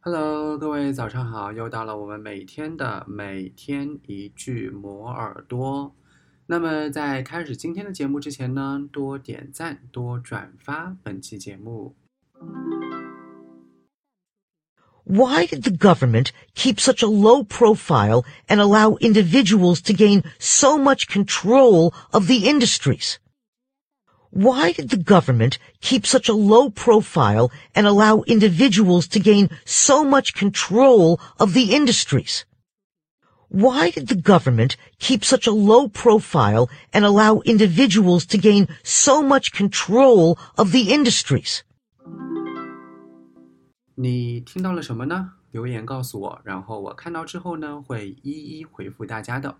Hello，各位早上好，又到了我们每天的每天一句磨耳朵。那么在开始今天的节目之前呢，多点赞，多转发本期节目。Why did the government keep such a low profile and allow individuals to gain so much control of the industries? Why did the government keep such a low profile and allow individuals to gain so much control of the industries? Why did the government keep such a low profile and allow individuals to gain so much control of the industries? 你听到了什么呢？留言告诉我，然后我看到之后呢，会一一回复大家的。